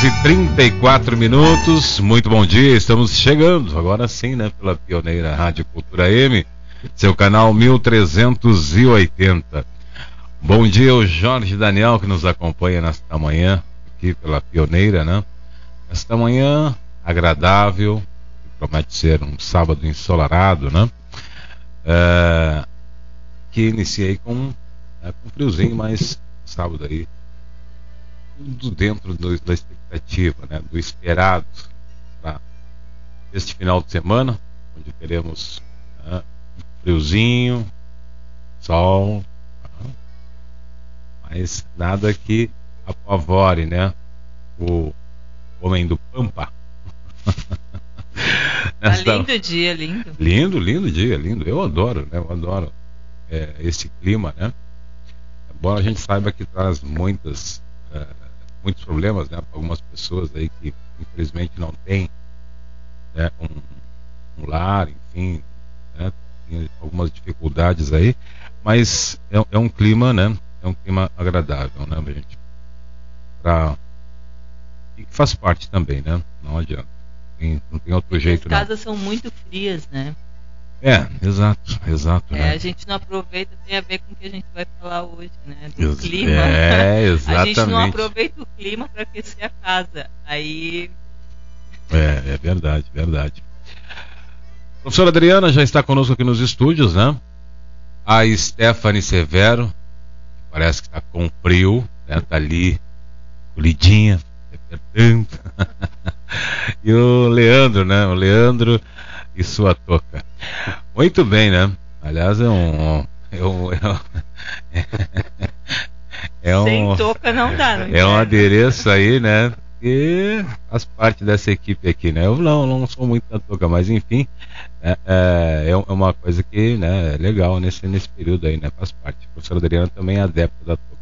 Horas e 34 minutos. Muito bom dia. Estamos chegando, agora sim, né? Pela pioneira Rádio Cultura M, seu canal 1380. Bom dia ao Jorge Daniel que nos acompanha nesta manhã, aqui pela pioneira, né? Esta manhã agradável, que promete ser um sábado ensolarado, né? É, que iniciei com, é, com friozinho, mas sábado aí tudo dentro do, da né, do esperado para este final de semana, onde teremos né, friozinho, sol, né, mas nada que apavore, né, o homem do Pampa. Tá lindo dia, lindo. Lindo, lindo dia, lindo. Eu adoro, né? Eu adoro é, esse clima, né? Embora a gente saiba que traz muitas é, muitos problemas, né, para algumas pessoas aí que infelizmente não têm né, um, um lar, enfim, né, tem algumas dificuldades aí, mas é, é, um clima, né, é um clima agradável, né, gente, pra, e que faz parte também, né, não adianta, tem, não tem outro jeito, As casas não. são muito frias, né. É, exato, exato. É, né? A gente não aproveita, tem a ver com o que a gente vai falar hoje, né? Do Ex clima. É, exatamente. A gente não aproveita o clima para aquecer a casa. Aí. É, é verdade, verdade. Professora Adriana já está conosco aqui nos estúdios, né? A Stephanie Severo, que parece que está com frio, né? Tá ali, colidinha, apertando. e o Leandro, né? O Leandro e sua toca. Muito bem, né? Aliás, é um. É um, é um, é um Sem toca não dá, não É um adereço aí, né? Que faz parte dessa equipe aqui, né? Eu não, não sou muito da toca, mas enfim, é, é, é uma coisa que né, é legal nesse, nesse período aí, né? Faz parte. A professora Adriana também é adepta da toca.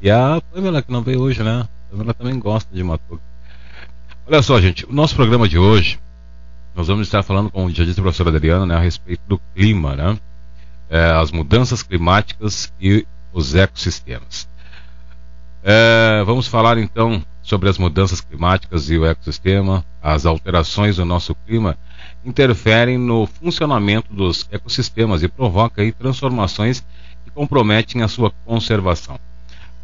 E a Pamela, que não veio hoje, né? A Pamela também gosta de uma toca. Olha só, gente, o nosso programa de hoje nós vamos estar falando, como já disse a professora Adriana, né, a respeito do clima, né? É, as mudanças climáticas e os ecossistemas. É, vamos falar então sobre as mudanças climáticas e o ecossistema, as alterações do nosso clima interferem no funcionamento dos ecossistemas e provocam aí transformações que comprometem a sua conservação.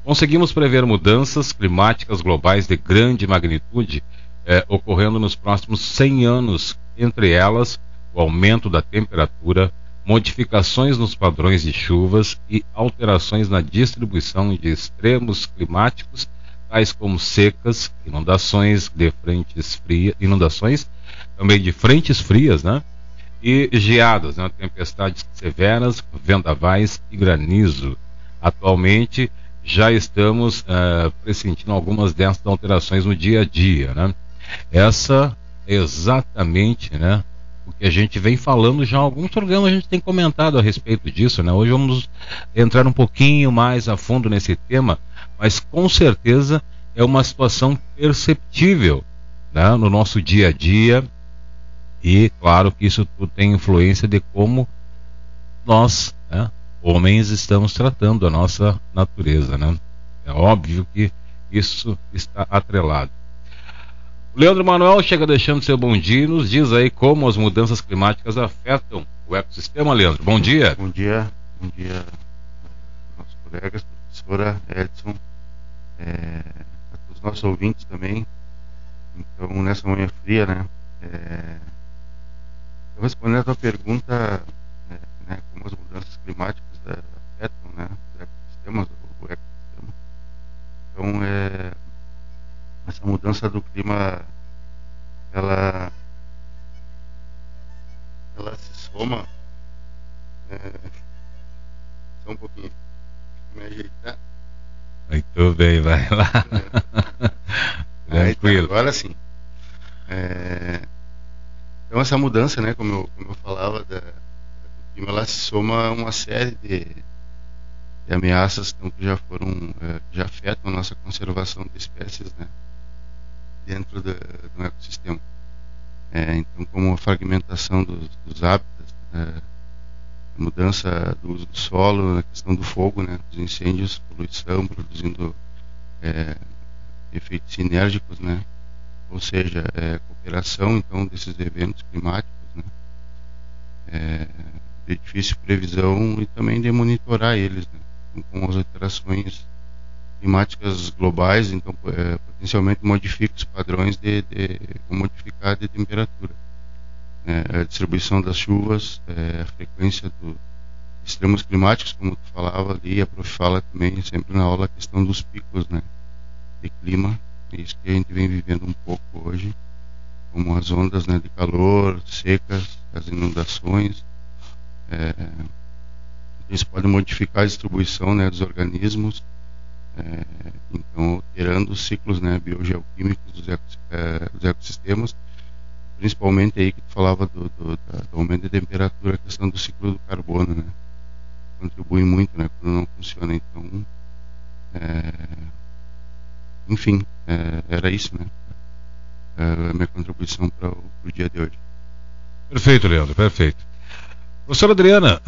Conseguimos prever mudanças climáticas globais de grande magnitude eh, ocorrendo nos próximos 100 anos, entre elas o aumento da temperatura, modificações nos padrões de chuvas e alterações na distribuição de extremos climáticos tais como secas, inundações de frentes frias, inundações também de frentes frias, né? E geadas, né? tempestades severas, vendavais e granizo. Atualmente já estamos uh, pressentindo algumas dessas alterações no dia a dia, né? Essa é exatamente, né? O que a gente vem falando já alguns programas a gente tem comentado a respeito disso, né? Hoje vamos entrar um pouquinho mais a fundo nesse tema, mas com certeza é uma situação perceptível né, no nosso dia a dia e claro que isso tudo tem influência de como nós, né, homens, estamos tratando a nossa natureza, né? É óbvio que isso está atrelado. Leandro Manuel chega deixando seu bom dia nos diz aí como as mudanças climáticas afetam o ecossistema, Leandro. Bom dia. Bom dia, bom dia, nossos colegas, professora Edson. É nossos ouvintes também. Então, nessa manhã fria, né? É, eu respondendo a tua pergunta, né, né, como as mudanças climáticas é, afetam né, os ecossistemas, o ecossistema. Então, é, essa mudança do clima, ela, ela se soma. É, só um pouquinho. Me ajeitar. Muito bem, vai lá. É. Tranquilo. Então, agora sim. É... Então essa mudança, né, como eu, como eu falava, da, do clima, ela se soma a uma série de, de ameaças então, que já foram, é, que já afetam a nossa conservação de espécies, né, dentro do, do ecossistema. É, então, como a fragmentação dos, dos hábitats, é, a mudança do uso do solo, a questão do fogo, né, dos incêndios, poluição, produzindo é, efeitos sinérgicos, né, ou seja, é, cooperação então desses eventos climáticos, né, é, de difícil previsão e também de monitorar eles, né, com as alterações climáticas globais, então é, potencialmente modifica os padrões de, de modificar de temperatura é, a distribuição das chuvas, é, a frequência dos extremos climáticos, como tu falava ali, a prof fala também sempre na aula a questão dos picos né, de clima, é isso que a gente vem vivendo um pouco hoje, como as ondas né, de calor, secas, as inundações. É, isso pode modificar a distribuição né, dos organismos, é, então alterando os ciclos né, biogeoquímicos dos, é, dos ecossistemas principalmente aí que tu falava do, do, do, aumento de temperatura, a questão do ciclo do carbono, né? Contribui muito, né? Quando não funciona, então, é, enfim, é, era isso, né? É, a minha contribuição para o dia de hoje. Perfeito, Leandro, perfeito. Professora Adriana,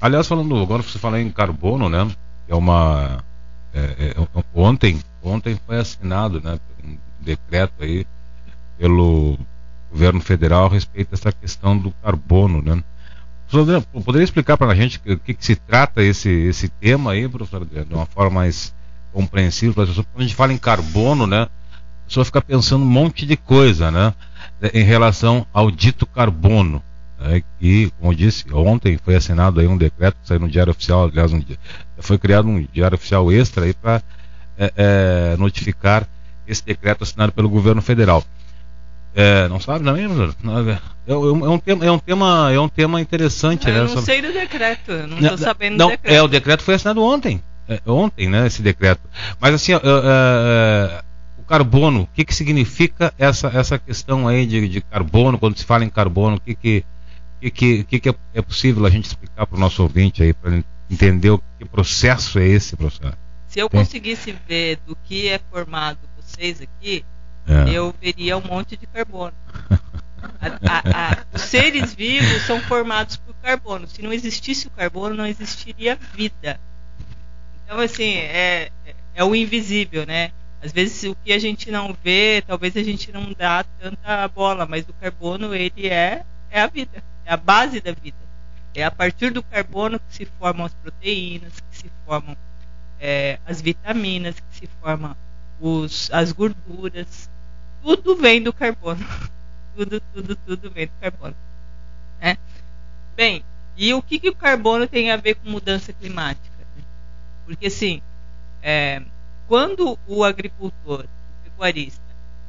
aliás, falando agora você fala em carbono, né? É uma é, é, ontem, ontem foi assinado, né? Um decreto aí pelo governo federal a respeito dessa questão do carbono, né? Professor poderia explicar para a gente o que, que, se trata esse, esse tema aí, professor Adriano, de uma forma mais compreensível para? Quando a gente fala em carbono, né? A pessoa fica pensando um monte de coisa, né? Em relação ao dito carbono. Né, que, como eu disse, ontem foi assinado aí um decreto que saiu no Diário Oficial, aliás, um, foi criado um Diário Oficial extra para é, é, notificar esse decreto assinado pelo governo federal. É, não sabe também, não, é, é, um tema, é um tema, é um tema interessante, eu né? Não sei do decreto, não estou sabendo não, do decreto. É, o decreto foi assinado ontem, é, ontem, né, esse decreto. Mas assim, é, é, o carbono, o que que significa essa essa questão aí de, de carbono, quando se fala em carbono, o que que que, que, que é, é possível a gente explicar para o nosso ouvinte aí, para entender o que processo é esse, professor? Se eu conseguisse ver do que é formado vocês aqui, é. eu veria um monte de carbono. A, a, a, os seres vivos são formados por carbono. Se não existisse o carbono, não existiria vida. Então, assim, é, é o invisível, né? Às vezes o que a gente não vê, talvez a gente não dá tanta bola, mas o carbono ele é é a vida, é a base da vida. É a partir do carbono que se formam as proteínas, que se formam é, as vitaminas, que se formam os, as gorduras. Tudo vem do carbono. tudo, tudo, tudo vem do carbono. Né? Bem, e o que, que o carbono tem a ver com mudança climática? Porque assim, é, quando o agricultor, o pecuarista,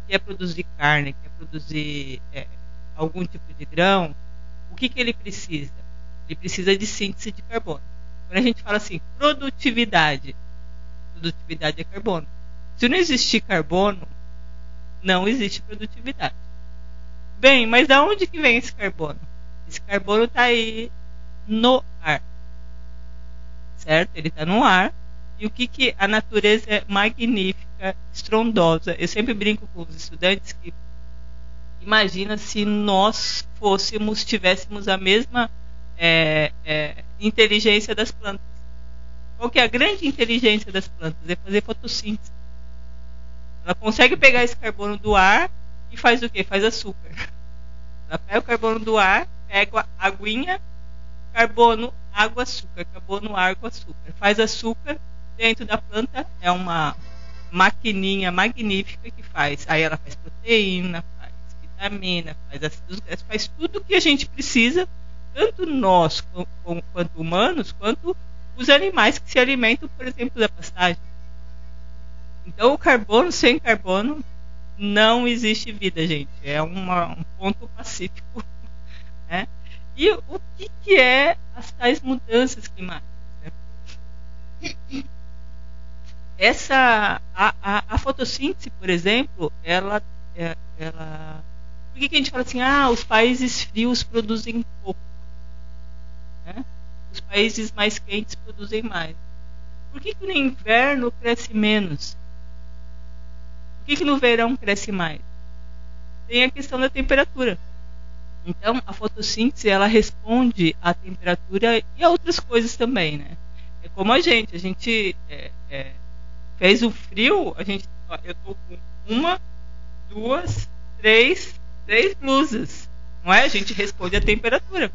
quer produzir carne, quer produzir é, algum tipo de grão, o que, que ele precisa? Ele precisa de síntese de carbono. Quando a gente fala assim, produtividade, produtividade é carbono. Se não existir carbono, não existe produtividade. Bem, mas da onde que vem esse carbono? Esse carbono está aí no ar. Certo? Ele está no ar. E o que, que a natureza é magnífica, estrondosa. Eu sempre brinco com os estudantes que imagina se nós fôssemos, tivéssemos a mesma é, é, inteligência das plantas. Qual que é a grande inteligência das plantas? É fazer fotossíntese. Ela consegue pegar esse carbono do ar e faz o que? Faz açúcar. Ela pega o carbono do ar, pega a aguinha, carbono, água, açúcar, carbono, água, açúcar. Faz açúcar dentro da planta, é uma maquininha magnífica que faz. Aí ela faz proteína, vitamina, faz faz tudo que a gente precisa, tanto nós quanto humanos, quanto os animais que se alimentam, por exemplo, da pastagem. Então, o carbono sem carbono não existe vida, gente. É uma, um ponto pacífico. Né? E o que, que é as tais mudanças climáticas? Né? Essa, a, a, a, fotossíntese, por exemplo, ela, é, ela. Por que, que a gente fala assim? Ah, os países frios produzem pouco. Né? Os países mais quentes produzem mais. Por que, que no inverno cresce menos? Por que, que no verão cresce mais? Tem a questão da temperatura. Então, a fotossíntese ela responde à temperatura e a outras coisas também, né? É como a gente, a gente é, é, fez o frio, a gente, ó, eu tô com uma, duas, três, três blusas, não é? A gente responde à temperatura,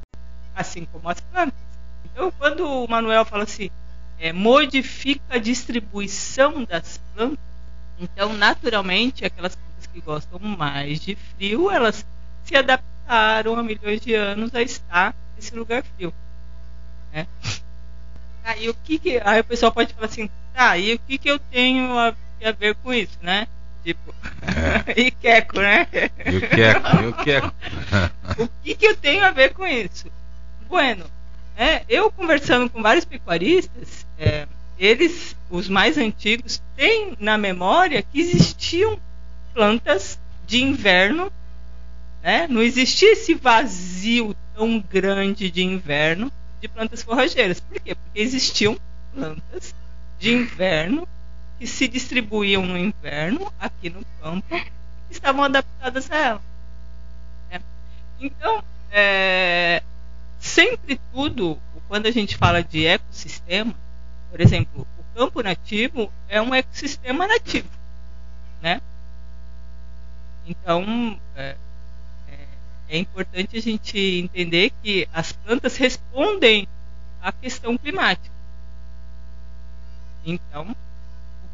assim como as plantas. Então, quando o Manuel fala assim, é, modifica a distribuição das plantas, então, naturalmente, aquelas plantas que gostam mais de frio, elas se adaptaram há milhões de anos a estar nesse lugar frio. Né? E o que, que aí o pessoal pode falar assim, tá, e o que, que eu tenho a, a ver com isso, né? Tipo, é. e queco, né? E o queco, e o queco. o que, que eu tenho a ver com isso? Bueno, é, eu conversando com vários pecuaristas, é, eles, os mais antigos, têm na memória que existiam plantas de inverno, né? não existia esse vazio tão grande de inverno de plantas forrageiras. Por quê? Porque existiam plantas de inverno que se distribuíam no inverno aqui no campo estavam adaptadas a ela. Né? Então, é, sempre tudo, quando a gente fala de ecossistema, por exemplo, o campo nativo é um ecossistema nativo, né? Então, é, é, é importante a gente entender que as plantas respondem à questão climática. Então,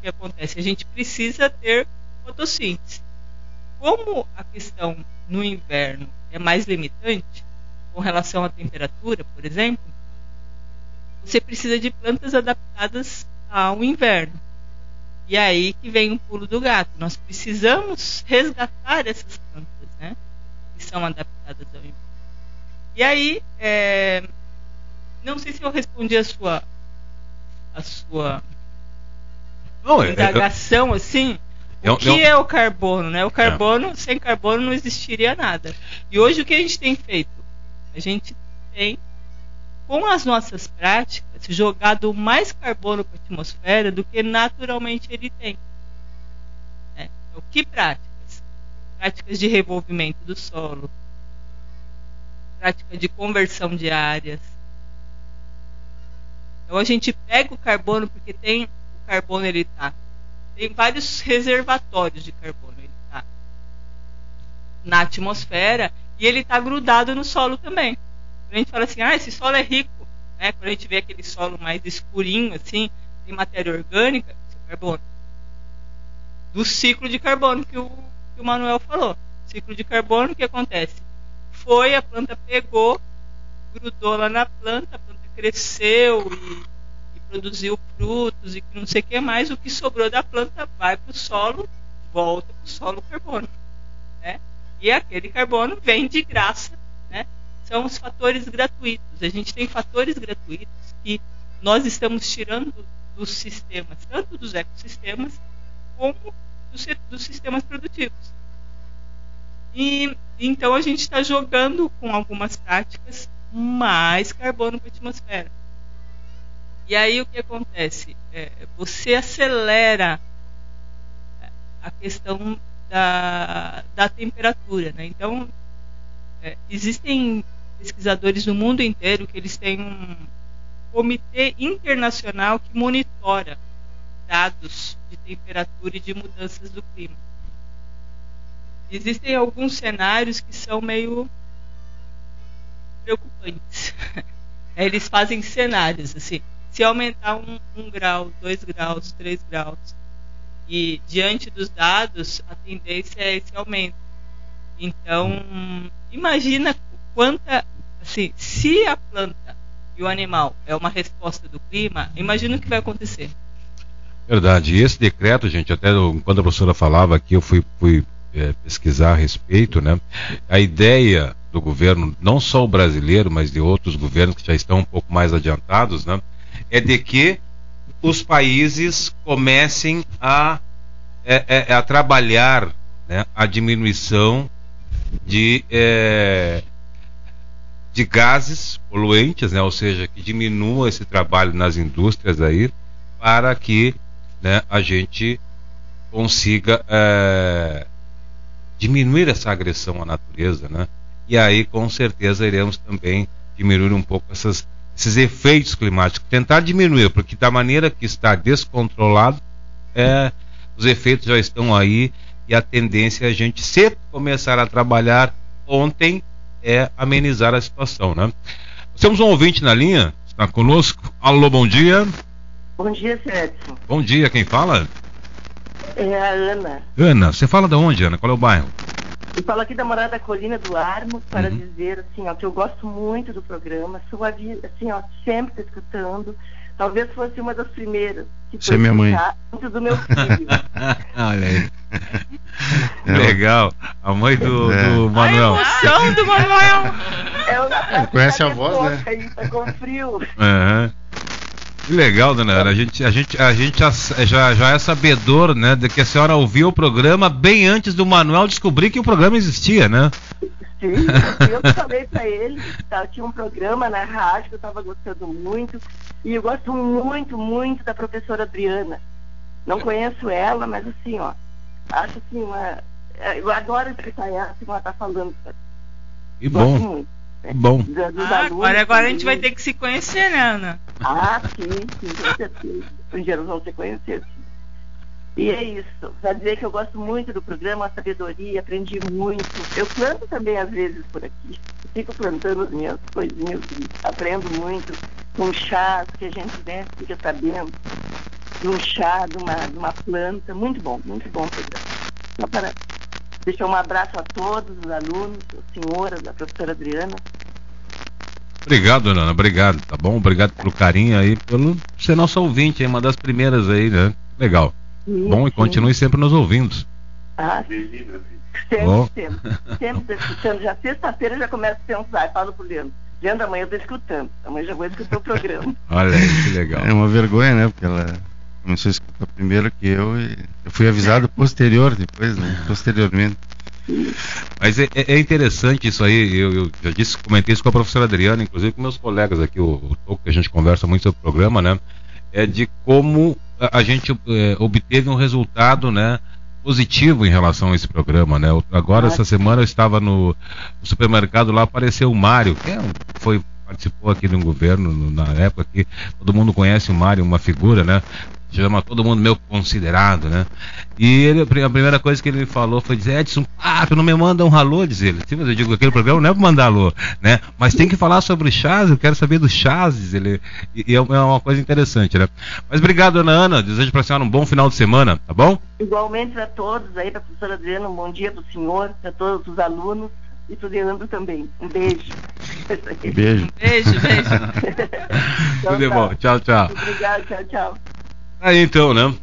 que acontece? A gente precisa ter fotossíntese. Como a questão no inverno é mais limitante, com relação à temperatura, por exemplo, você precisa de plantas adaptadas ao inverno. E aí que vem o pulo do gato. Nós precisamos resgatar essas plantas, né? Que são adaptadas ao inverno. E aí, é, não sei se eu respondi a sua a sua não, é, é, indagação assim. É, o que é o carbono, né? O carbono, sem carbono não existiria nada. E hoje o que a gente tem feito? A gente tem com as nossas práticas, jogado mais carbono para a atmosfera do que naturalmente ele tem. É. Então, que práticas? Práticas de revolvimento do solo, prática de conversão de áreas. Então a gente pega o carbono porque tem carbono ele está tem vários reservatórios de carbono. Ele está na atmosfera e ele está grudado no solo também. A gente fala assim, ah, esse solo é rico. Né? Quando a gente vê aquele solo mais escurinho, assim, tem matéria orgânica, isso é carbono. Do ciclo de carbono que o, que o Manuel falou. Ciclo de carbono, o que acontece? Foi, a planta pegou, grudou lá na planta, a planta cresceu e produziu frutos e não sei o que mais. O que sobrou da planta vai para o solo, volta para o solo carbono. Né? E aquele carbono vem de graça. Né? São os fatores gratuitos. A gente tem fatores gratuitos que nós estamos tirando dos sistemas, tanto dos ecossistemas como dos, dos sistemas produtivos. E então a gente está jogando com algumas práticas mais carbono para a atmosfera. E aí o que acontece? É, você acelera a questão da, da temperatura. Né? Então, é, existem pesquisadores no mundo inteiro que eles têm um comitê internacional que monitora dados de temperatura e de mudanças do clima. Existem alguns cenários que são meio preocupantes. Eles fazem cenários assim. Se aumentar um, um grau, dois graus, três graus, e diante dos dados, a tendência é esse aumento. Então, imagina quanta, assim, se a planta e o animal é uma resposta do clima, imagina o que vai acontecer. Verdade. E esse decreto, gente, até quando a professora falava aqui, eu fui, fui é, pesquisar a respeito, né? A ideia do governo, não só o brasileiro, mas de outros governos que já estão um pouco mais adiantados, né? É de que os países comecem a, é, é, a trabalhar né, a diminuição de, é, de gases poluentes, né, ou seja, que diminua esse trabalho nas indústrias aí, para que né, a gente consiga é, diminuir essa agressão à natureza, né? E aí, com certeza, iremos também diminuir um pouco essas esses efeitos climáticos, tentar diminuir, porque da maneira que está descontrolado, é, os efeitos já estão aí e a tendência é a gente, se começar a trabalhar ontem, é amenizar a situação, né? temos um ouvinte na linha, está conosco. Alô, bom dia. Bom dia, Edson. Bom dia, quem fala? É a Ana. Ana, você fala de onde, Ana? Qual é o bairro? Eu falo aqui da Morada Colina do Armo para uhum. dizer assim, ó, que eu gosto muito do programa, sou assim, ó, sempre escutando. Talvez fosse uma das primeiras que Você é minha mãe. antes do meu filho. Olha aí. É. Legal. A mãe do, é. do Manuel. A emoção do Manuel. É, Conhece a voz, né? Aí, tá com frio. Uhum. Que legal, dona Ana. A gente, a gente, a gente já, já é sabedor, né, de que a senhora ouviu o programa bem antes do Manuel descobrir que o programa existia, né? Sim, eu falei para ele, tá, tinha um programa na rádio que eu estava gostando muito, e eu gosto muito, muito da professora Adriana. Não conheço ela, mas assim, ó, acho assim, uma, eu adoro escutar ela, assim, ela tá falando. E bom. Muito. Bom. Ah, agora, agora a gente vai ter que se conhecer, né, Ana? Ah, sim, sim, com certeza. Nós vamos se conhecer, sim. E é isso. Para dizer que eu gosto muito do programa, a sabedoria, aprendi muito. Eu planto também às vezes por aqui. fico plantando as minhas coisinhas e aprendo muito com chás que a gente né, fica sabendo de um chá, de uma, de uma planta. Muito bom, muito bom o programa. Só para Deixar um abraço a todos os alunos, a senhora, a professora Adriana. Obrigado, Ana, obrigado, tá bom? Obrigado pelo carinho aí, pelo ser nosso ouvinte, uma das primeiras aí, né? Legal. Sim, bom, sim. e continue sempre nos ouvindo. Ah, sempre, oh. sempre, sempre escutando. Já sexta-feira já começo a pensar, falo pro Leandro. Leandro, amanhã eu tô escutando. Amanhã já vou escutar o programa. Olha aí, que legal. É uma vergonha, né? Porque ela começou a escutar primeiro que eu e eu fui avisado posterior depois, né? Posteriormente. Mas é, é, interessante isso aí, eu, eu, já disse, comentei isso com a professora Adriana, inclusive com meus colegas aqui, o, o que a gente conversa muito sobre o programa, né? É de como a, a gente é, obteve um resultado, né? positivo em relação a esse programa, né? Agora, essa semana, eu estava no, supermercado lá, apareceu o Mário, que é um, foi participou aqui de um governo na época que todo mundo conhece o Mário, uma figura, né? Chama todo mundo meu considerado, né? E ele, a primeira coisa que ele me falou foi dizer, Edson, ah, tu não me manda um alô, diz ele. Sim, mas eu digo, aquele programa não é para mandar alô, né? Mas tem que falar sobre o chás, eu quero saber do chás, diz ele. E, e é, é uma coisa interessante, né? Mas obrigado, Ana Ana, desejo para a senhora um bom final de semana, tá bom? Igualmente para todos aí, para a professora Adriana, um bom dia para o senhor, para todos os alunos e para o Leandro também. Um beijo. Beijo. Beijo, beijo. Tudo de bom. Tchau, tchau. Obrigado, tchau, tchau. Aí então, né?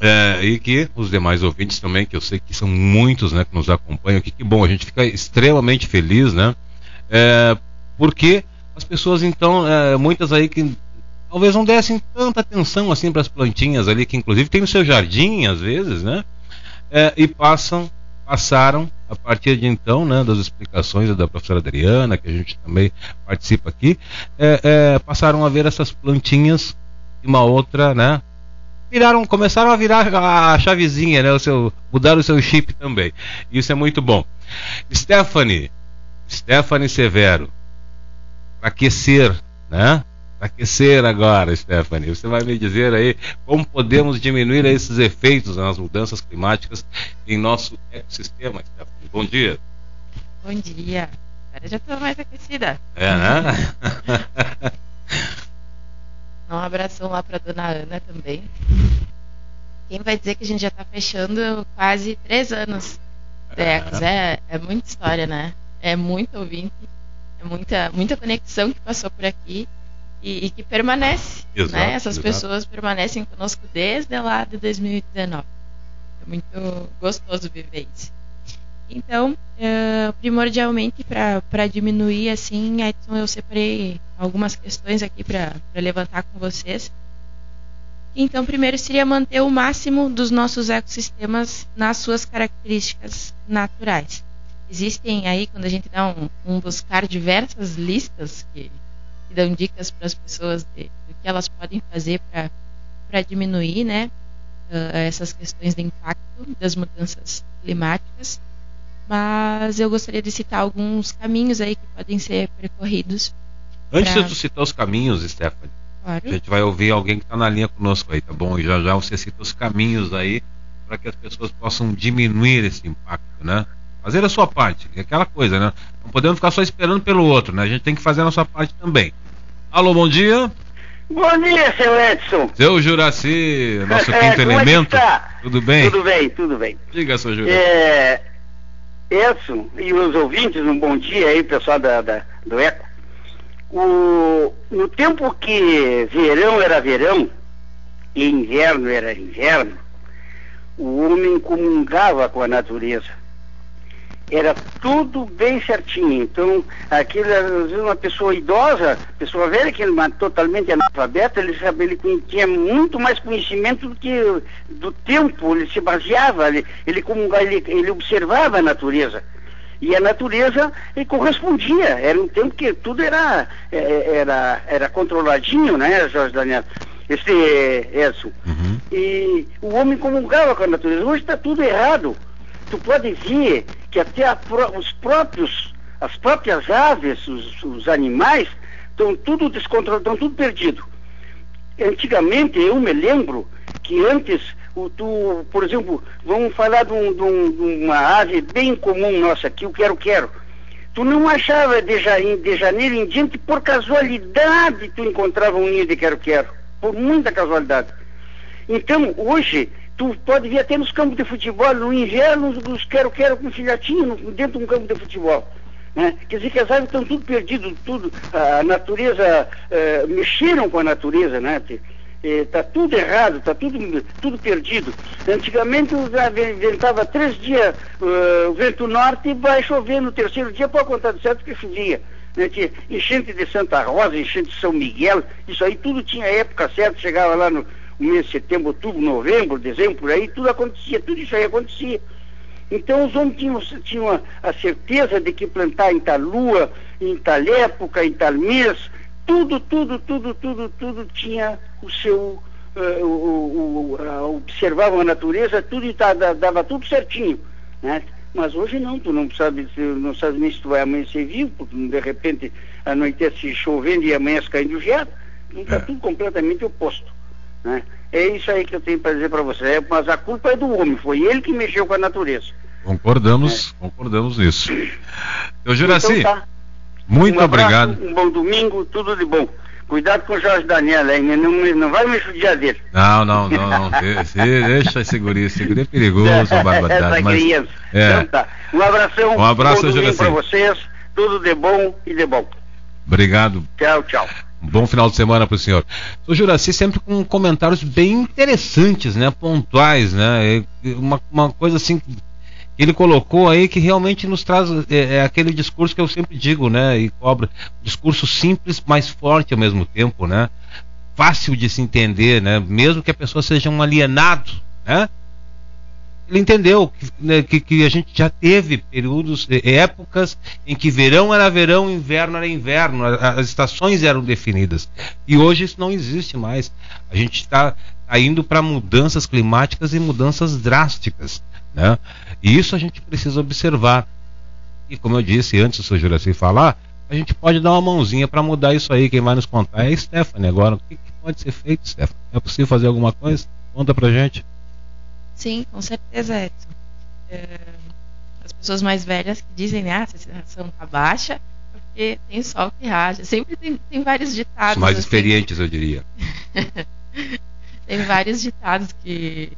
É, e que os demais ouvintes também, que eu sei que são muitos, né, que nos acompanham, que, que bom, a gente fica extremamente feliz, né? É, porque as pessoas, então, é, muitas aí que talvez não dessem tanta atenção assim para as plantinhas ali, que inclusive tem no seu jardim, às vezes, né? É, e passam, passaram, a partir de então, né, das explicações da professora Adriana, que a gente também participa aqui, é, é, passaram a ver essas plantinhas e uma outra, né? Viraram, começaram a virar a chavezinha, né? O seu, mudar o seu chip também. Isso é muito bom. Stephanie, Stephanie Severo, para aquecer, né? Aquecer agora, Stephanie. Você vai me dizer aí como podemos diminuir esses efeitos nas mudanças climáticas em nosso ecossistema, Stephanie. Bom dia. Bom dia. Agora já estou mais aquecida. É, né? Um abração lá para dona Ana também. Quem vai dizer que a gente já está fechando quase três anos de Ecos? É, é muita história, né? É muito ouvinte, é muita, muita conexão que passou por aqui e, e que permanece. Exato, né? Essas exato. pessoas permanecem conosco desde lá de 2019. É muito gostoso viver isso. Então, uh, primordialmente para diminuir assim, Edson, eu separei algumas questões aqui para levantar com vocês. Então, primeiro seria manter o máximo dos nossos ecossistemas nas suas características naturais. Existem aí, quando a gente dá um, um buscar diversas listas que, que dão dicas para as pessoas de, do que elas podem fazer para diminuir né, uh, essas questões de impacto das mudanças climáticas mas eu gostaria de citar alguns caminhos aí que podem ser percorridos. Antes pra... de tu citar os caminhos, Stephanie, claro. a gente vai ouvir alguém que está na linha conosco aí, tá bom? E já já você cita os caminhos aí para que as pessoas possam diminuir esse impacto, né? Fazer a sua parte, é aquela coisa, né? Não podemos ficar só esperando pelo outro, né? A gente tem que fazer a nossa parte também. Alô, bom dia. Bom dia, seu Edson. Seu Juraci, nosso quinto é elemento. É tá? Tudo bem? Tudo bem, tudo bem. Diga, seu Juraci. É, Edson e os ouvintes, um bom dia aí, pessoal da, da do ECO. O, no tempo que verão era verão e inverno era inverno, o homem comungava com a natureza era tudo bem certinho. Então, aquele, às vezes uma pessoa idosa, pessoa velha, que ele totalmente analfabeta, ele, sabe, ele tinha muito mais conhecimento do que do tempo, ele se baseava, ele, ele, ele, ele observava a natureza. E a natureza correspondia. Era um tempo que tudo era, é, era, era controladinho, né, Jorge Daniel? Esse Edson. Uhum. E o homem comungava com a natureza. Hoje está tudo errado tu pode ver que até a, os próprios, as próprias aves, os, os animais, estão tudo descontrolados, estão tudo perdido. Antigamente, eu me lembro que antes, tu, por exemplo, vamos falar de, um, de, um, de, uma ave bem comum nossa aqui, o quero-quero. Tu não achava de, de janeiro em diante, por casualidade, tu encontrava um ninho de quero-quero. Por muita casualidade. Então, hoje, tu pode ver até nos campos de futebol, no inverno, os quero-quero com filhotinho dentro de um campo de futebol. Né? Quer dizer que as aves estão tudo perdido, tudo, a natureza, uh, mexeram com a natureza, né? Está tudo errado, está tudo, tudo perdido. Antigamente ventava três dias uh, o vento norte e vai chover no terceiro dia, pode contar de certo que chovia. Né? Enchente de Santa Rosa, enchente de São Miguel, isso aí tudo tinha época certa, chegava lá no, mês de setembro, outubro, novembro, dezembro, por aí, tudo acontecia, tudo isso aí acontecia. Então os homens tinham, tinham a, a, certeza de que plantar em tal lua, em tal época, em tal mês, tudo, tudo, tudo, tudo, tudo tinha o seu. Uh, o, o, uh, observavam a natureza, tudo dava, dava tudo certinho. Né? Mas hoje não, tu não sabe, não sabe nem se tu vai amanhecer vivo, porque de repente anoitece chovendo e amanhece caindo geado. Então está é. tudo completamente oposto. Né? É isso aí que eu tenho para dizer para você. É, mas a culpa é do homem, foi ele que mexeu com a natureza. Concordamos, é. concordamos nisso. Eu Juraci, então, tá. Muito um abraço, obrigado. Um bom domingo, tudo de bom. Cuidado com o Jorge Daniel aí, né? não, não vai me judiar dele. Não, não, não, não. deixa esse guri, esse guri é perigoso, barbaridade. mas, é. Então tá. Um abração, um abraço, bom domingo para vocês, tudo de bom e de bom. Obrigado. Tchau, tchau. Um bom final de semana para o senhor. O Juraci sempre com comentários bem interessantes, né? Pontuais, né? Uma, uma coisa assim ele colocou aí que realmente nos traz é, é, aquele discurso que eu sempre digo, né? E cobra discurso simples, mas forte ao mesmo tempo, né? Fácil de se entender, né? Mesmo que a pessoa seja um alienado, né? Ele entendeu que, né, que, que, a gente já teve períodos, é, épocas em que verão era verão, inverno era inverno, as estações eram definidas. E hoje isso não existe mais. A gente está tá indo para mudanças climáticas e mudanças drásticas. Né? E isso a gente precisa observar. E como eu disse antes, o Juraci falar, a gente pode dar uma mãozinha para mudar isso aí. Quem vai nos contar é a Stephanie. Agora, o que, que pode ser feito, Stephanie? É possível fazer alguma coisa? Conta pra gente. Sim, com certeza, Edson. É, as pessoas mais velhas que dizem, né, ah, a sensação tá baixa, porque tem sol que raja. Sempre tem, tem vários ditados. Os mais assim. experientes, eu diria. tem vários ditados que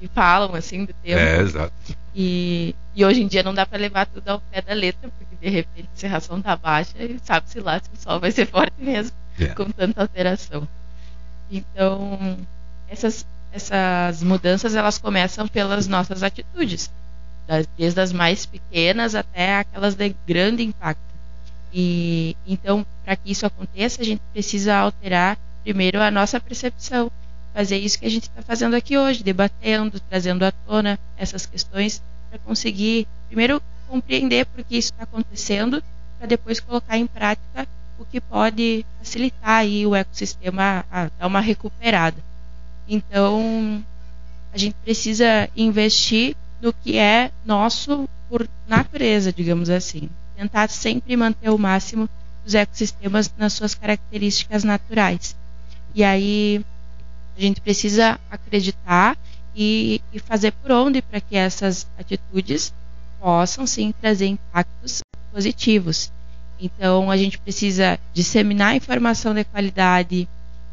que falam assim do tempo. É, exato. E, e hoje em dia não dá para levar tudo ao pé da letra, porque de repente a serração tá baixa e sabe-se lá se o sol vai ser forte mesmo, é. com tanta alteração. Então, essas, essas mudanças elas começam pelas nossas atitudes, das, desde as mais pequenas até aquelas de grande impacto. E então, para que isso aconteça, a gente precisa alterar primeiro a nossa percepção fazer isso que a gente está fazendo aqui hoje, debatendo, trazendo à tona essas questões para conseguir, primeiro, compreender por que isso está acontecendo, para depois colocar em prática o que pode facilitar aí o ecossistema a dar uma recuperada. Então, a gente precisa investir no que é nosso por natureza, digamos assim. Tentar sempre manter o máximo dos ecossistemas nas suas características naturais. E aí, a gente precisa acreditar e, e fazer por onde para que essas atitudes possam sim trazer impactos positivos. Então a gente precisa disseminar informação de qualidade,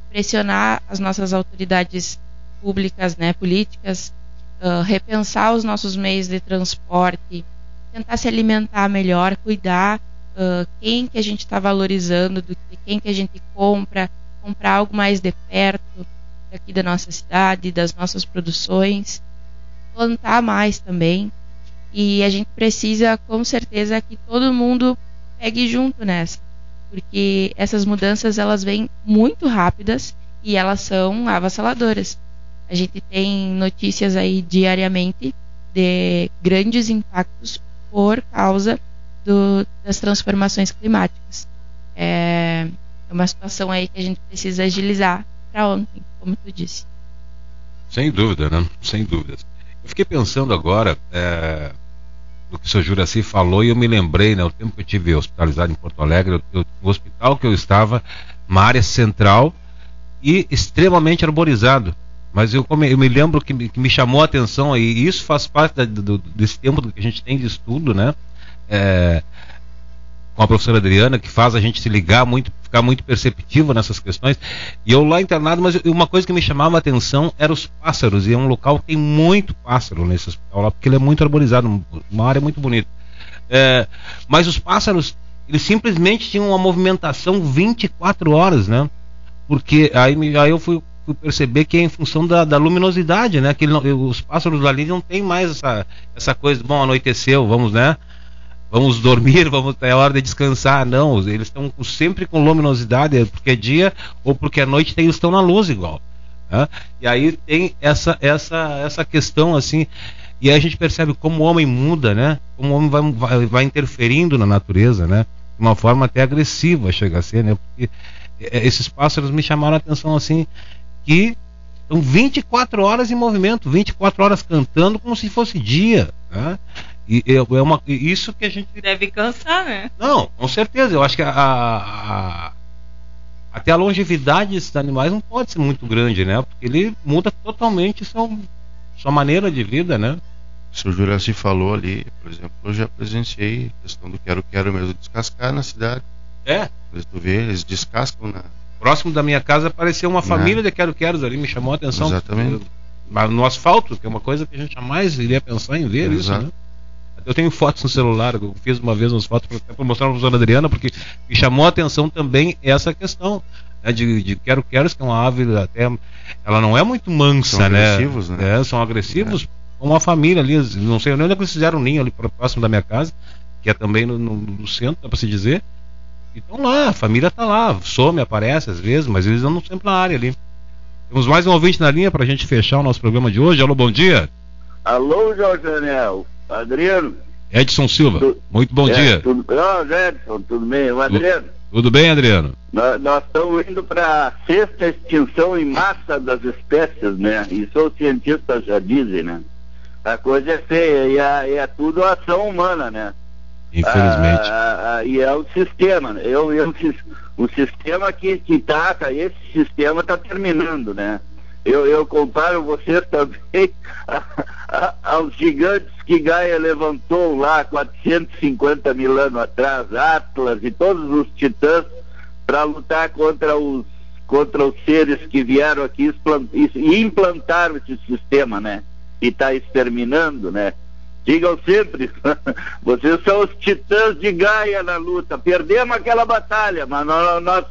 pressionar as nossas autoridades públicas, né, políticas, uh, repensar os nossos meios de transporte, tentar se alimentar melhor, cuidar uh, quem que a gente está valorizando, do que quem que a gente compra, comprar algo mais de perto, aqui da nossa cidade, das nossas produções, plantar mais também. E a gente precisa, com certeza, que todo mundo pegue junto nessa, porque essas mudanças elas vêm muito rápidas e elas são avassaladoras. A gente tem notícias aí diariamente de grandes impactos por causa do, das transformações climáticas. É uma situação aí que a gente precisa agilizar para ontem como tu disse. Sem dúvida, né? Sem dúvidas. Eu fiquei pensando agora é, no que o senhor Juraci falou e eu me lembrei, né? O tempo que eu tive hospitalizado em Porto Alegre, eu, o hospital que eu estava, uma área central e extremamente arborizado. Mas eu, eu me lembro que me, que me, chamou a atenção, e isso faz parte da, do, desse tempo que a gente tem de estudo, né? É, com a professora Adriana, que faz a gente se ligar muito, ficar muito perceptivo nessas questões. E eu lá internado, mas uma coisa que me chamava a atenção era os pássaros. E é um local que tem muito pássaro nesse hospital lá, porque ele é muito arborizado, uma área muito bonita. É, mas os pássaros, eles simplesmente tinham uma movimentação 24 horas, né? Porque aí, aí eu fui, fui perceber que é em função da, da luminosidade, né? Que os pássaros ali não tem mais essa, essa coisa, bom, anoiteceu, vamos, né? Vamos dormir, vamos é hora de descansar. Não, eles estão sempre com luminosidade, porque é dia ou porque é noite, eles estão na luz igual. Né? E aí tem essa, essa, essa questão assim. E aí a gente percebe como o homem muda, né? Como o homem vai, vai, vai interferindo na natureza, né? De uma forma até agressiva chega a ser, né? Porque é, esses pássaros me chamaram a atenção assim que estão 24 horas em movimento, 24 horas cantando como se fosse dia. Né? E é, é uma, isso que a gente. Deve cansar, né? Não, com certeza. Eu acho que a, a, até a longevidade desses animais não pode ser muito grande, né? Porque ele muda totalmente sua, sua maneira de vida, né? O senhor Juraci falou ali, por exemplo, eu já presenciei a questão do quero-quero mesmo descascar na cidade. É? Mas tu vê, eles descascam na. Próximo da minha casa apareceu uma família de quero-queros ali, me chamou a atenção. Exatamente. Mas no asfalto, que é uma coisa que a gente jamais iria pensar em ver Exato. isso, né? Eu tenho fotos no celular, eu fiz uma vez umas fotos para mostrar para a professora Adriana, porque me chamou a atenção também essa questão né, de, de quero-queros, que é uma ave até. Ela não é muito mansa, São né? agressivos, né? É, são agressivos. Uma família ali, não sei nem onde é que eles fizeram um ninho ali próximo da minha casa, que é também no, no, no centro, dá para se dizer. E estão lá, a família está lá, some, aparece às vezes, mas eles andam sempre na área ali. Temos mais um ouvinte na linha para a gente fechar o nosso programa de hoje. Alô, bom dia. Alô, Jorge Daniel. Adriano. Edson Silva, Tu- muito bom É, dia. Tudo, oh, Edson, tudo bem? O Adriano, Tudo bem, Adriano? nós, nós estamos indo para a sexta extinção em massa das espécies, né? Isso os cientistas já dizem, né? A coisa é feia e é, é tudo ação humana, né? Infelizmente. Ah, ah, e é o sistema, né? eu, eu, o sistema que, que tá, esse sistema está terminando, né? Eu, eu comparo vocês também aos gigantes que Gaia levantou lá 450 mil anos atrás, Atlas e todos os titãs, para lutar contra os, contra os seres que vieram aqui e implantaram esse sistema, né? E está exterminando, né? Digam sempre, vocês são os titãs de Gaia na luta. Perdemos aquela batalha, mas nós, nós-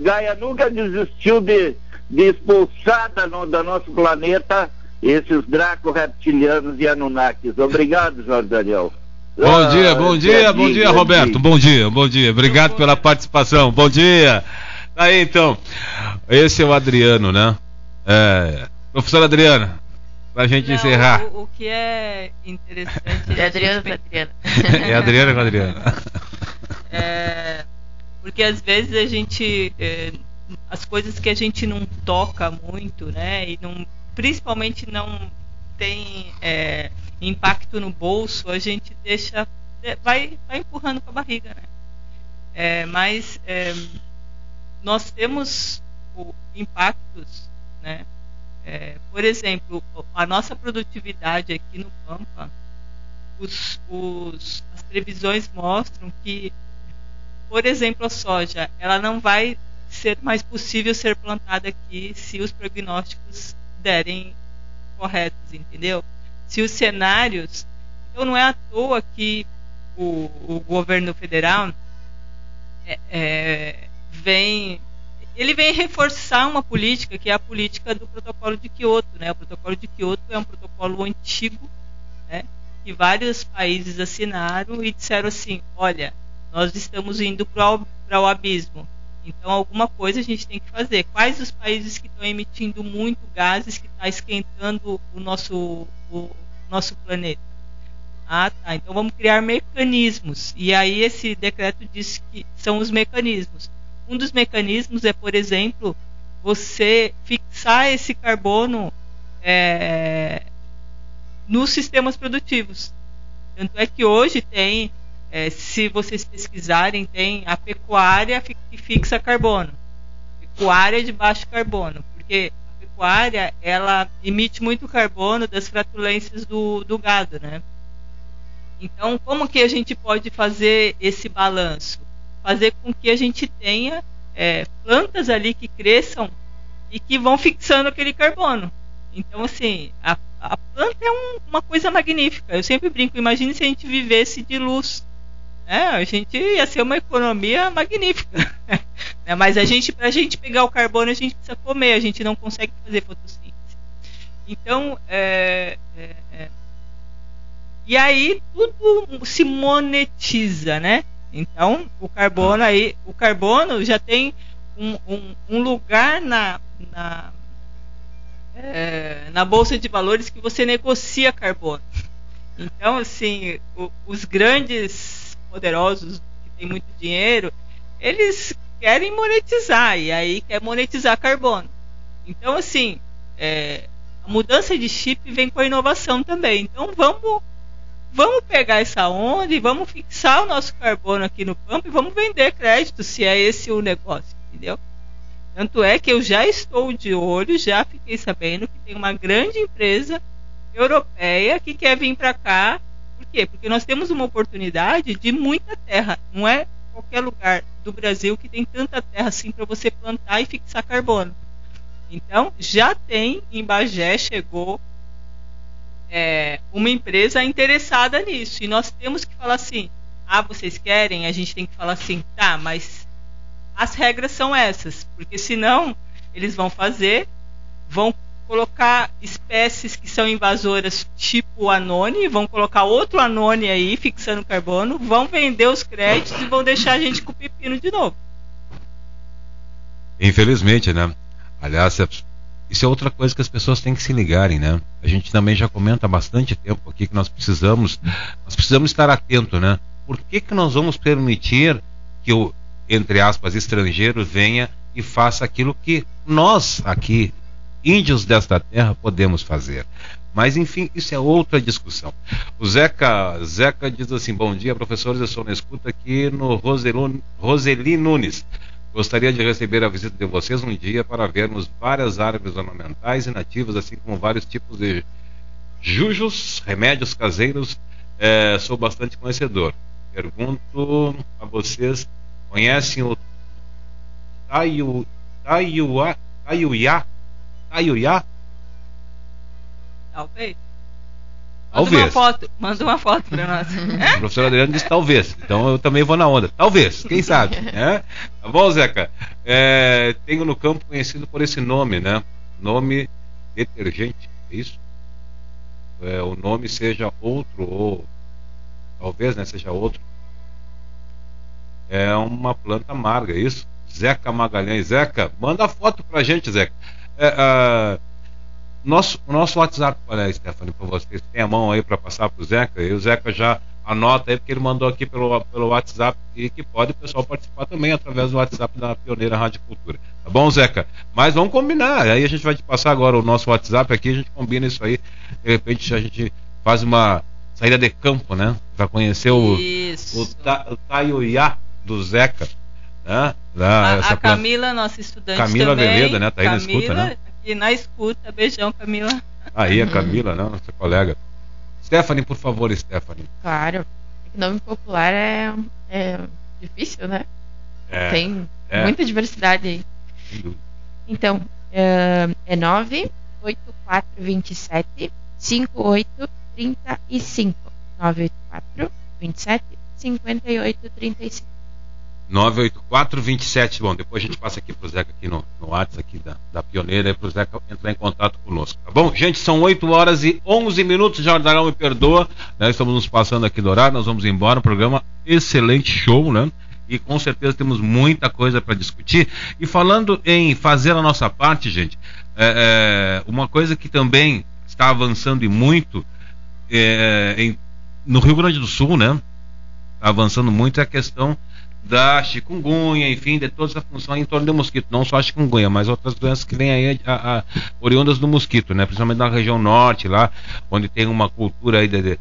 Gaia nunca desistiu de, de expulsar da no, do nosso planeta esses draco reptilianos e anunnakis. Obrigado, Jorge Daniel. Bom Ah, dia, bom dia, bom dia, Roberto. Bom dia, bom dia. Obrigado pela participação. Bom dia. Tá aí então. Esse é o Adriano, né? É, professora Adriana, pra gente Não, encerrar. O, o que é interessante. A Adriano para Adriana. É Adriana com Adriana. É, porque às vezes a gente é, as coisas que a gente não toca muito, né? E não, principalmente não tem é, impacto no bolso, a gente deixa é, vai, vai empurrando com a barriga, né? É, mas é, nós temos impactos, né? É, por exemplo, a nossa produtividade aqui no Pampa, os, os, as previsões mostram que por exemplo, a soja, ela não vai ser mais possível ser plantada aqui se os prognósticos derem corretos, entendeu? Se os cenários. Então, não é à toa que o, o governo federal é, é, vem. Ele vem reforçar uma política que é a política do protocolo de Kyoto. Né? O protocolo de Kyoto é um protocolo antigo, né? que vários países assinaram e disseram assim: olha, nós estamos indo para o abismo. Então, alguma coisa a gente tem que fazer. Quais os países que estão emitindo muito gases que está esquentando o nosso, o nosso planeta? Ah, tá. Então, vamos criar mecanismos. E aí, esse decreto diz que são os mecanismos. Um dos mecanismos é, por exemplo, você fixar esse carbono é, nos sistemas produtivos. Tanto é que hoje tem é, se vocês pesquisarem, tem a pecuária que fixa carbono. Pecuária de baixo carbono. Porque a pecuária, ela emite muito carbono das flatulências do, do gado, né? Então, como que a gente pode fazer esse balanço? Fazer com que a gente tenha é, plantas ali que cresçam e que vão fixando aquele carbono. Então, assim, a, a planta é um, uma coisa magnífica. Eu sempre brinco, imagine se a gente vivesse de luz. É, a gente ia ser uma economia magnífica. né? Mas a gente, para a gente pegar o carbono, a gente precisa comer, a gente não consegue fazer fotossíntese. Então, é, é, é. e aí tudo se monetiza, né? Então, o carbono aí, o carbono já tem um, um, um lugar na, na, é, na bolsa de valores que você negocia carbono. Então, assim, o, os grandes poderosos que têm muito dinheiro, eles querem monetizar e aí quer monetizar carbono. Então, assim, é, a mudança de chip vem com a inovação também. Então, vamos vamos pegar essa onda e vamos fixar o nosso carbono aqui no campo e vamos vender crédito, se é esse o negócio, entendeu? Tanto é que eu já estou de olho, já fiquei sabendo que tem uma grande empresa europeia que quer vir para cá. Por quê? Porque nós temos uma oportunidade de muita terra. Não é qualquer lugar do Brasil que tem tanta terra assim para você plantar e fixar carbono. Então, já tem em Bagé, chegou é, uma empresa interessada nisso. E nós temos que falar assim: ah, vocês querem? A gente tem que falar assim, tá, mas as regras são essas, porque senão eles vão fazer, vão colocar espécies que são invasoras tipo o anone, vão colocar outro anone aí fixando carbono, vão vender os créditos e vão deixar a gente com o pepino de novo. Infelizmente, né? Aliás, é, isso é outra coisa que as pessoas têm que se ligarem, né? A gente também já comenta há bastante tempo aqui que nós precisamos, nós precisamos estar atento, né? Por que, que nós vamos permitir que o entre aspas, estrangeiro venha e faça aquilo que nós aqui, índios desta terra, podemos fazer. Mas enfim, isso é outra discussão. O Zeca, Zeca diz assim: Bom dia, professores. Eu sou na escuta aqui no Roseli Nunes. Gostaria de receber a visita de vocês um dia para vermos várias árvores ornamentais e nativas, assim como vários tipos de jujos, remédios caseiros. É, sou bastante conhecedor. Pergunto a vocês Conhecem o Tayu, Tayuá, Tayuiá? Talvez. Manda talvez. uma foto, manda uma foto para nós. o professor Adriano disse talvez. Então eu também vou na onda. Talvez, quem sabe. né? Tá bom, Zeca? É, tenho no campo conhecido por esse nome, né? Nome detergente, é isso? É, o nome seja outro, ou talvez né, seja outro é uma planta amarga, é isso? Zeca Magalhães. Zeca, manda foto pra gente, Zeca. É, nosso, o nosso WhatsApp, olha, Stephanie, para vocês, tem a mão aí para passar pro Zeca, e o Zeca já anota aí, porque ele mandou aqui pelo, pelo WhatsApp e que pode o pessoal participar também através do WhatsApp da Pioneira Rádio Cultura. Tá bom, Zeca? Mas vamos combinar. Aí a gente vai te passar agora o nosso WhatsApp aqui, a gente combina isso aí. De repente a gente faz uma saída de campo, né? Para conhecer o, o, ta, o Taiuiá do Zeca. Né? A, a Camila, nossa estudante Camila também. Veleda, né? Tá aí Camila, na escuta, né? Aqui na escuta. Beijão, Camila. Aí, a Camila, né? Nossa colega. Stephanie, por favor, Stephanie. Claro. É que nome popular é, é difícil, né? É, Tem é. muita diversidade aí. Então, é, é 98427 5835. 984 27 5835. 98427. Bom, depois a gente passa aqui pro Zeca aqui no, no WhatsApp aqui da, da Pioneira para o Zeca entrar em contato conosco. Tá bom? Gente, são 8 horas e 11 minutos. Jornal me perdoa. Né? Estamos nos passando aqui do horário. Nós vamos embora. Um programa excelente show, né? E com certeza temos muita coisa para discutir. E falando em fazer a nossa parte, gente, é, é, uma coisa que também está avançando e muito é, em, no Rio Grande do Sul, né? Está avançando muito é a questão da chikungunya, enfim, de toda essa função em torno do mosquito, não só a chikungunya, mas outras doenças que vêm aí a, a, oriundas do mosquito, né? Principalmente na região norte, lá, onde tem uma cultura aí de, de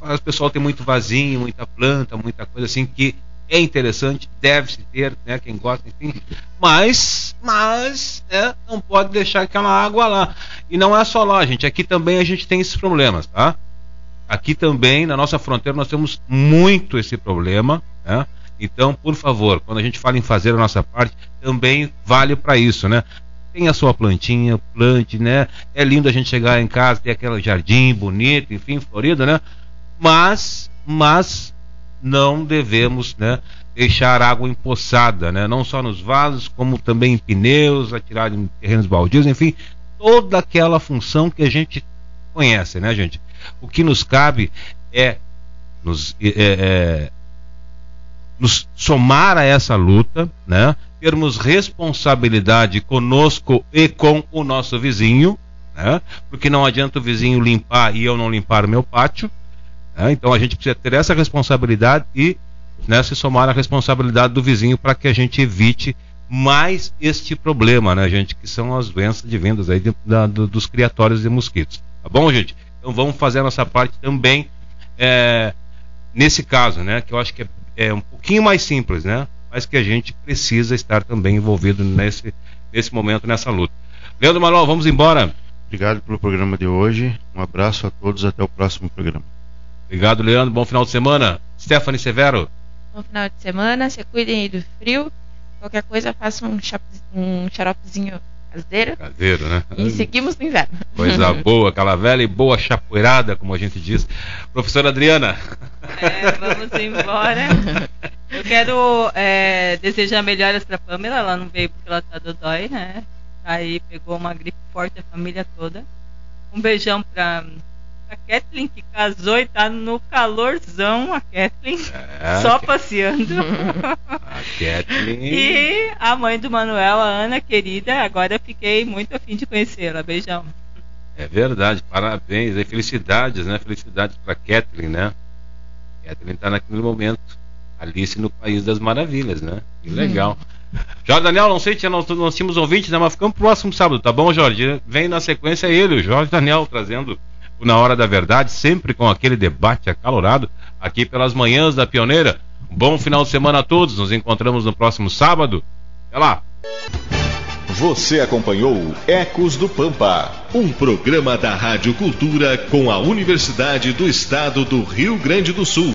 o pessoal tem muito vasinho, muita planta, muita coisa assim que é interessante, deve-se ter, né? Quem gosta, enfim. Mas, mas, é, não pode deixar aquela água lá. E não é só lá, gente. Aqui também a gente tem esses problemas, tá? Aqui também, na nossa fronteira, nós temos muito esse problema, né? Então, por favor, quando a gente fala em fazer a nossa parte, também vale para isso, né? Tem a sua plantinha, plante, né? É lindo a gente chegar em casa, ter aquele jardim bonito, enfim, florido, né? Mas, mas não devemos, né? Deixar água empoçada, né? Não só nos vasos, como também em pneus, atirar em terrenos baldios, enfim, toda aquela função que a gente conhece, né, gente? O que nos cabe é nos é, é, nos somar a essa luta, né? termos responsabilidade conosco e com o nosso vizinho, né? porque não adianta o vizinho limpar e eu não limpar o meu pátio. Né? Então a gente precisa ter essa responsabilidade e né, se somar a responsabilidade do vizinho para que a gente evite mais este problema, né, gente, que são as doenças de vendas aí de, da, do, dos criatórios de mosquitos. Tá bom, gente? Então vamos fazer a nossa parte também é, nesse caso, né, que eu acho que é é um pouquinho mais simples, né? mas que a gente precisa estar também envolvido nesse, nesse momento, nessa luta. Leandro Manuel, vamos embora. Obrigado pelo programa de hoje. Um abraço a todos, até o próximo programa. Obrigado, Leandro. Bom final de semana. Stephanie Severo. Bom final de semana. Se cuidem aí do frio. Qualquer coisa, faça um, um xaropezinho caseiro. Caseiro, né? E seguimos no inverno. Coisa boa, aquela velha e boa chapoeirada, como a gente diz. Professora Adriana. É, vamos embora. Eu quero é, desejar melhoras para Pamela. Ela não veio porque ela tá dodói, né? Aí pegou uma gripe forte a família toda. Um beijão para a Kathleen que casou e tá no calorzão, a Kathleen, é, só passeando. A Kathleen. E a mãe do Manuel, a Ana querida, agora fiquei muito afim de conhecê-la. Beijão. É verdade, parabéns, e felicidades, né? Felicidades para Kathleen, né? Kathleen está naquele momento, Alice no País das Maravilhas, né? Que legal. Hum. Jorge Daniel, não sei se nós, nós tínhamos ouvintes, né? Mas ficamos pro próximo sábado, tá bom, Jorge? Vem na sequência ele, o Jorge Daniel, trazendo na Hora da Verdade, sempre com aquele debate acalorado aqui pelas manhãs da Pioneira. bom final de semana a todos, nos encontramos no próximo sábado. Até lá! Você acompanhou Ecos do Pampa, um programa da Rádio Cultura com a Universidade do Estado do Rio Grande do Sul.